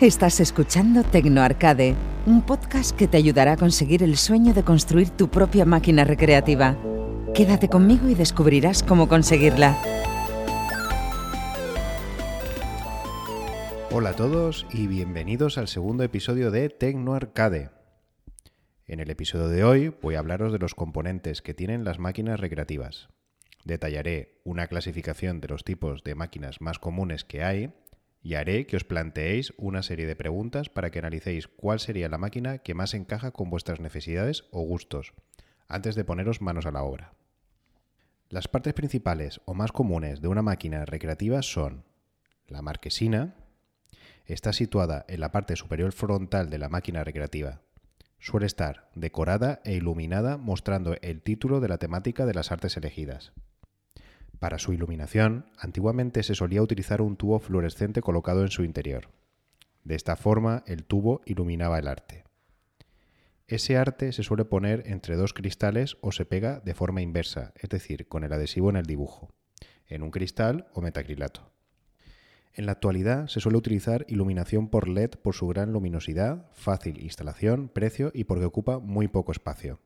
Estás escuchando Tecno Arcade, un podcast que te ayudará a conseguir el sueño de construir tu propia máquina recreativa. Quédate conmigo y descubrirás cómo conseguirla. Hola a todos y bienvenidos al segundo episodio de Tecno Arcade. En el episodio de hoy voy a hablaros de los componentes que tienen las máquinas recreativas. Detallaré una clasificación de los tipos de máquinas más comunes que hay y haré que os planteéis una serie de preguntas para que analicéis cuál sería la máquina que más encaja con vuestras necesidades o gustos, antes de poneros manos a la obra. Las partes principales o más comunes de una máquina recreativa son la marquesina, está situada en la parte superior frontal de la máquina recreativa. Suele estar decorada e iluminada mostrando el título de la temática de las artes elegidas. Para su iluminación, antiguamente se solía utilizar un tubo fluorescente colocado en su interior. De esta forma, el tubo iluminaba el arte. Ese arte se suele poner entre dos cristales o se pega de forma inversa, es decir, con el adhesivo en el dibujo, en un cristal o metacrilato. En la actualidad se suele utilizar iluminación por LED por su gran luminosidad, fácil instalación, precio y porque ocupa muy poco espacio.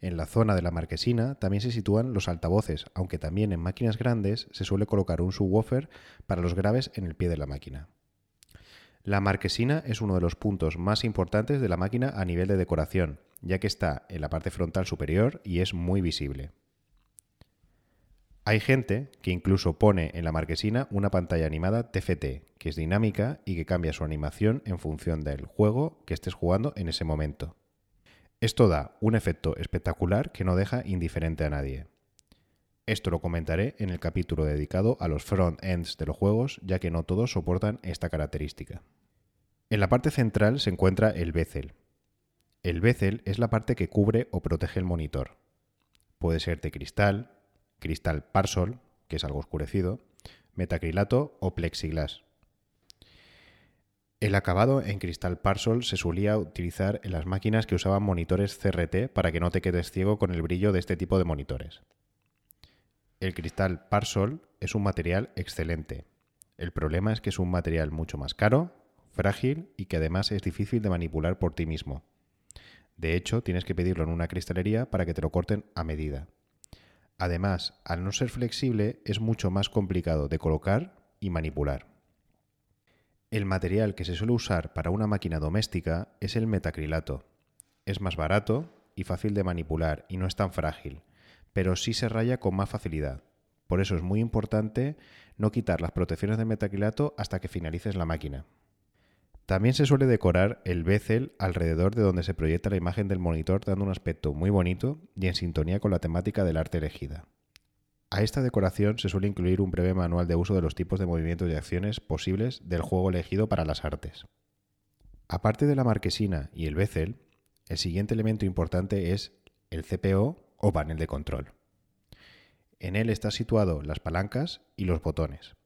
En la zona de la marquesina también se sitúan los altavoces, aunque también en máquinas grandes se suele colocar un subwoofer para los graves en el pie de la máquina. La marquesina es uno de los puntos más importantes de la máquina a nivel de decoración, ya que está en la parte frontal superior y es muy visible. Hay gente que incluso pone en la marquesina una pantalla animada TFT, que es dinámica y que cambia su animación en función del juego que estés jugando en ese momento. Esto da un efecto espectacular que no deja indiferente a nadie. Esto lo comentaré en el capítulo dedicado a los front-ends de los juegos, ya que no todos soportan esta característica. En la parte central se encuentra el bezel. El bezel es la parte que cubre o protege el monitor. Puede ser de cristal, cristal Parsol, que es algo oscurecido, metacrilato o plexiglas. El acabado en cristal Parsol se solía utilizar en las máquinas que usaban monitores CRT para que no te quedes ciego con el brillo de este tipo de monitores. El cristal Parsol es un material excelente. El problema es que es un material mucho más caro, frágil y que además es difícil de manipular por ti mismo. De hecho, tienes que pedirlo en una cristalería para que te lo corten a medida. Además, al no ser flexible, es mucho más complicado de colocar y manipular. El material que se suele usar para una máquina doméstica es el metacrilato. Es más barato y fácil de manipular y no es tan frágil, pero sí se raya con más facilidad. Por eso es muy importante no quitar las protecciones de metacrilato hasta que finalices la máquina. También se suele decorar el bezel alrededor de donde se proyecta la imagen del monitor dando un aspecto muy bonito y en sintonía con la temática del arte elegida. A esta decoración se suele incluir un breve manual de uso de los tipos de movimientos y acciones posibles del juego elegido para las artes. Aparte de la marquesina y el bezel, el siguiente elemento importante es el CPO o panel de control. En él están situados las palancas y los botones.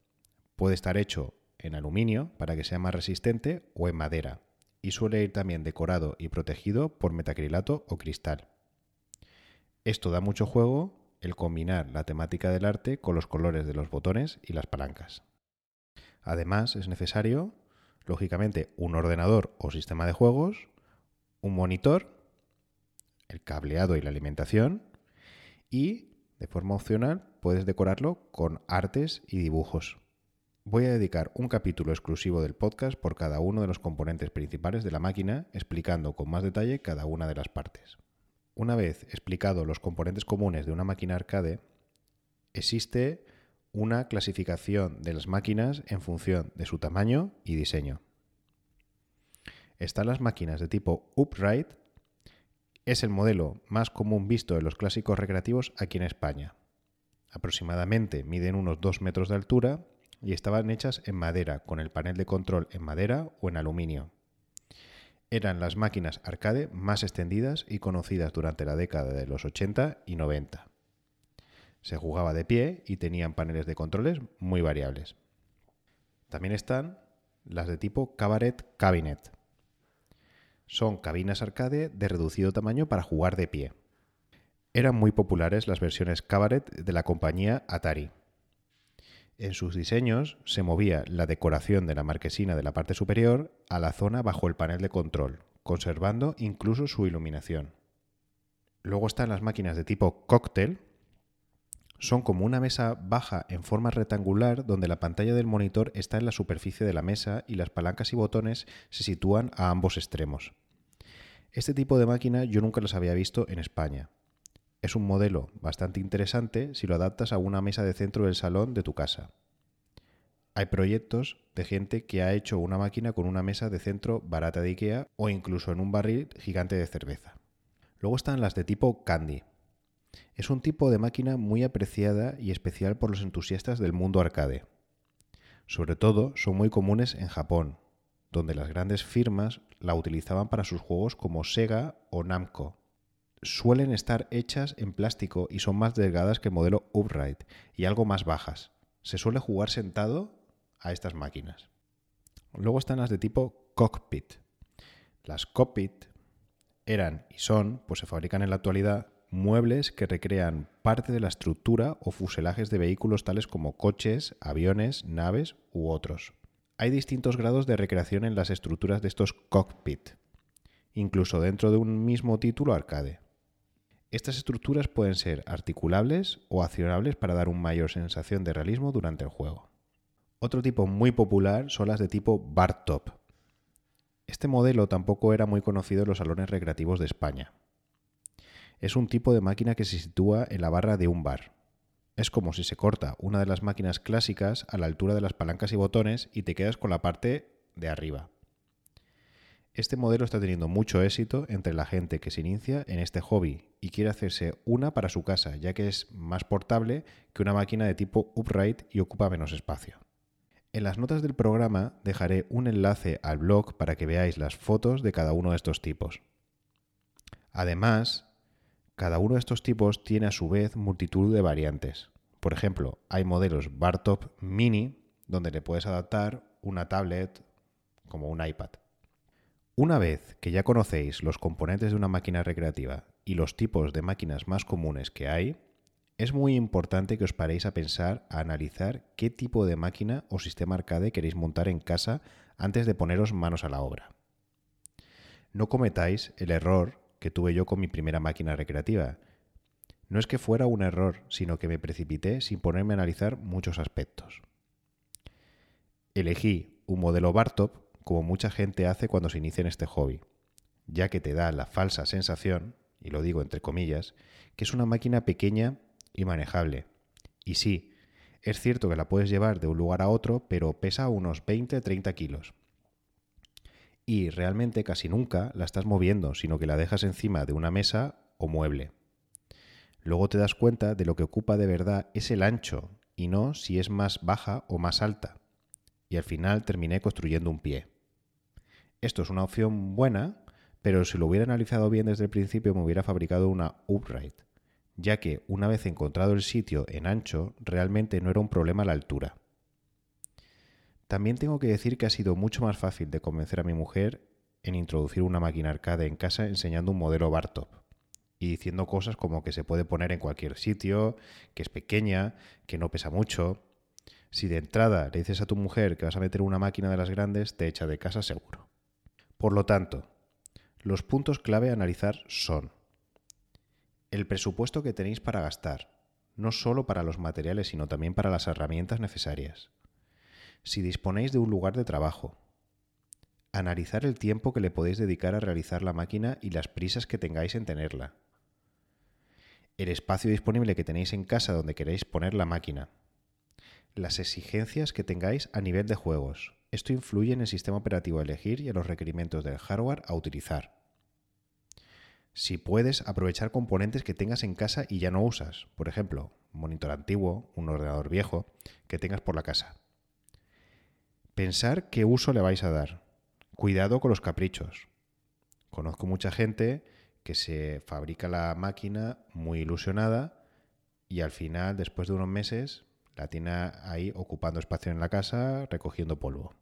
Puede estar hecho en aluminio para que sea más resistente o en madera, y suele ir también decorado y protegido por metacrilato o cristal. Esto da mucho juego el combinar la temática del arte con los colores de los botones y las palancas. Además, es necesario, lógicamente, un ordenador o sistema de juegos, un monitor, el cableado y la alimentación, y, de forma opcional, puedes decorarlo con artes y dibujos. Voy a dedicar un capítulo exclusivo del podcast por cada uno de los componentes principales de la máquina, explicando con más detalle cada una de las partes. Una vez explicado los componentes comunes de una máquina arcade, existe una clasificación de las máquinas en función de su tamaño y diseño. Están las máquinas de tipo upright, es el modelo más común visto en los clásicos recreativos aquí en España. Aproximadamente miden unos 2 metros de altura y estaban hechas en madera, con el panel de control en madera o en aluminio eran las máquinas arcade más extendidas y conocidas durante la década de los 80 y 90. Se jugaba de pie y tenían paneles de controles muy variables. También están las de tipo Cabaret Cabinet. Son cabinas arcade de reducido tamaño para jugar de pie. Eran muy populares las versiones Cabaret de la compañía Atari. En sus diseños se movía la decoración de la marquesina de la parte superior a la zona bajo el panel de control, conservando incluso su iluminación. Luego están las máquinas de tipo cóctel. Son como una mesa baja en forma rectangular donde la pantalla del monitor está en la superficie de la mesa y las palancas y botones se sitúan a ambos extremos. Este tipo de máquina yo nunca las había visto en España. Es un modelo bastante interesante si lo adaptas a una mesa de centro del salón de tu casa. Hay proyectos de gente que ha hecho una máquina con una mesa de centro barata de IKEA o incluso en un barril gigante de cerveza. Luego están las de tipo Candy. Es un tipo de máquina muy apreciada y especial por los entusiastas del mundo arcade. Sobre todo son muy comunes en Japón, donde las grandes firmas la utilizaban para sus juegos como Sega o Namco suelen estar hechas en plástico y son más delgadas que el modelo upright y algo más bajas. Se suele jugar sentado a estas máquinas. Luego están las de tipo cockpit. Las cockpit eran y son, pues se fabrican en la actualidad, muebles que recrean parte de la estructura o fuselajes de vehículos tales como coches, aviones, naves u otros. Hay distintos grados de recreación en las estructuras de estos cockpit, incluso dentro de un mismo título arcade. Estas estructuras pueden ser articulables o accionables para dar una mayor sensación de realismo durante el juego. Otro tipo muy popular son las de tipo bar top. Este modelo tampoco era muy conocido en los salones recreativos de España. Es un tipo de máquina que se sitúa en la barra de un bar. Es como si se corta una de las máquinas clásicas a la altura de las palancas y botones y te quedas con la parte de arriba. Este modelo está teniendo mucho éxito entre la gente que se inicia en este hobby y quiere hacerse una para su casa, ya que es más portable que una máquina de tipo upright y ocupa menos espacio. En las notas del programa dejaré un enlace al blog para que veáis las fotos de cada uno de estos tipos. Además, cada uno de estos tipos tiene a su vez multitud de variantes. Por ejemplo, hay modelos Bartop Mini donde le puedes adaptar una tablet como un iPad. Una vez que ya conocéis los componentes de una máquina recreativa y los tipos de máquinas más comunes que hay, es muy importante que os paréis a pensar, a analizar qué tipo de máquina o sistema arcade queréis montar en casa antes de poneros manos a la obra. No cometáis el error que tuve yo con mi primera máquina recreativa. No es que fuera un error, sino que me precipité sin ponerme a analizar muchos aspectos. Elegí un modelo Bartop como mucha gente hace cuando se inicia en este hobby, ya que te da la falsa sensación, y lo digo entre comillas, que es una máquina pequeña y manejable. Y sí, es cierto que la puedes llevar de un lugar a otro, pero pesa unos 20-30 kilos. Y realmente casi nunca la estás moviendo, sino que la dejas encima de una mesa o mueble. Luego te das cuenta de lo que ocupa de verdad es el ancho y no si es más baja o más alta. Y al final terminé construyendo un pie. Esto es una opción buena, pero si lo hubiera analizado bien desde el principio me hubiera fabricado una upright, ya que una vez encontrado el sitio en ancho, realmente no era un problema la altura. También tengo que decir que ha sido mucho más fácil de convencer a mi mujer en introducir una máquina arcade en casa enseñando un modelo Bartop y diciendo cosas como que se puede poner en cualquier sitio, que es pequeña, que no pesa mucho. Si de entrada le dices a tu mujer que vas a meter una máquina de las grandes, te echa de casa seguro. Por lo tanto, los puntos clave a analizar son el presupuesto que tenéis para gastar, no solo para los materiales, sino también para las herramientas necesarias. Si disponéis de un lugar de trabajo, analizar el tiempo que le podéis dedicar a realizar la máquina y las prisas que tengáis en tenerla. El espacio disponible que tenéis en casa donde queréis poner la máquina. Las exigencias que tengáis a nivel de juegos, esto influye en el sistema operativo a elegir y en los requerimientos del hardware a utilizar. Si puedes aprovechar componentes que tengas en casa y ya no usas, por ejemplo, un monitor antiguo, un ordenador viejo que tengas por la casa. Pensar qué uso le vais a dar. Cuidado con los caprichos. Conozco mucha gente que se fabrica la máquina muy ilusionada y al final, después de unos meses, la tiene ahí ocupando espacio en la casa, recogiendo polvo.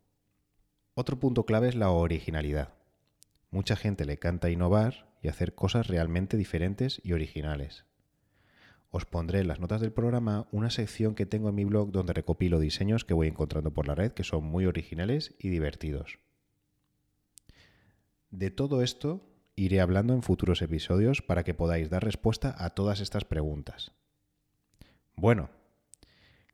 Otro punto clave es la originalidad. Mucha gente le canta innovar y hacer cosas realmente diferentes y originales. os pondré en las notas del programa una sección que tengo en mi blog donde recopilo diseños que voy encontrando por la red que son muy originales y divertidos. De todo esto iré hablando en futuros episodios para que podáis dar respuesta a todas estas preguntas. Bueno,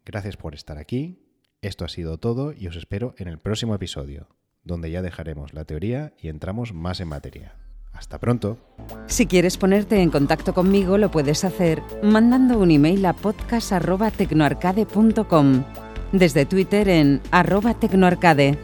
gracias por estar aquí, esto ha sido todo y os espero en el próximo episodio, donde ya dejaremos la teoría y entramos más en materia. Hasta pronto. Si quieres ponerte en contacto conmigo, lo puedes hacer mandando un email a podcast.tecnoarcade.com, desde Twitter en arroba tecnoarcade